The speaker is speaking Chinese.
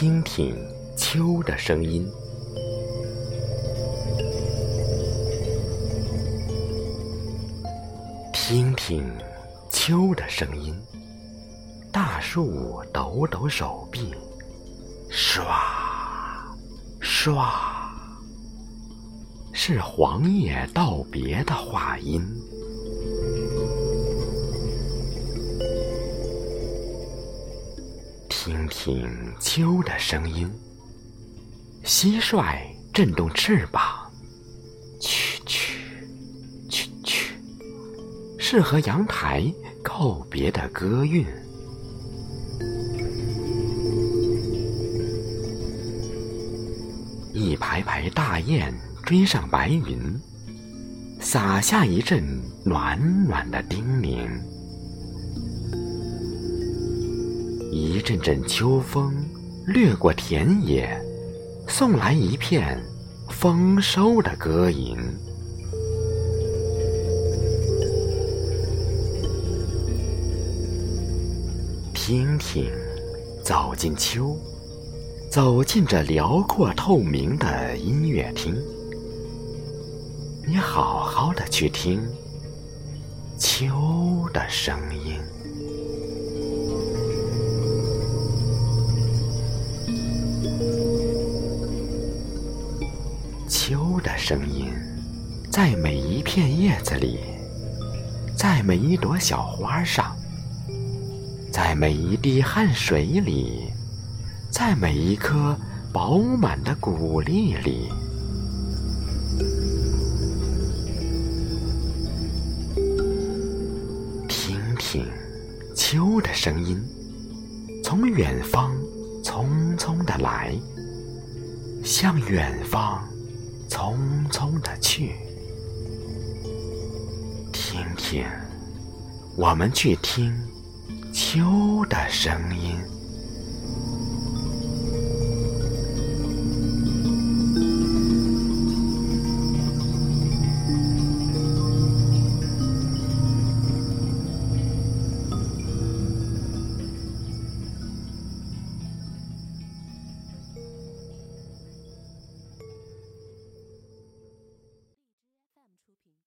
听听秋的声音，听听秋的声音。大树抖抖手臂，唰唰，是黄叶道别的话音。听听秋的声音，蟋蟀震动翅膀，蛐蛐蛐蛐，是和阳台告别的歌韵。一排排大雁追上白云，洒下一阵暖暖的叮咛。一阵阵秋风掠过田野，送来一片丰收的歌吟。听听，走进秋，走进这辽阔透明的音乐厅，你好好的去听秋的声音。秋的声音，在每一片叶子里，在每一朵小花上，在每一滴汗水里，在每一颗饱满的谷粒里。听听秋的声音，从远方匆匆的来，向远方。匆匆的去，听听，我们去听秋的声音。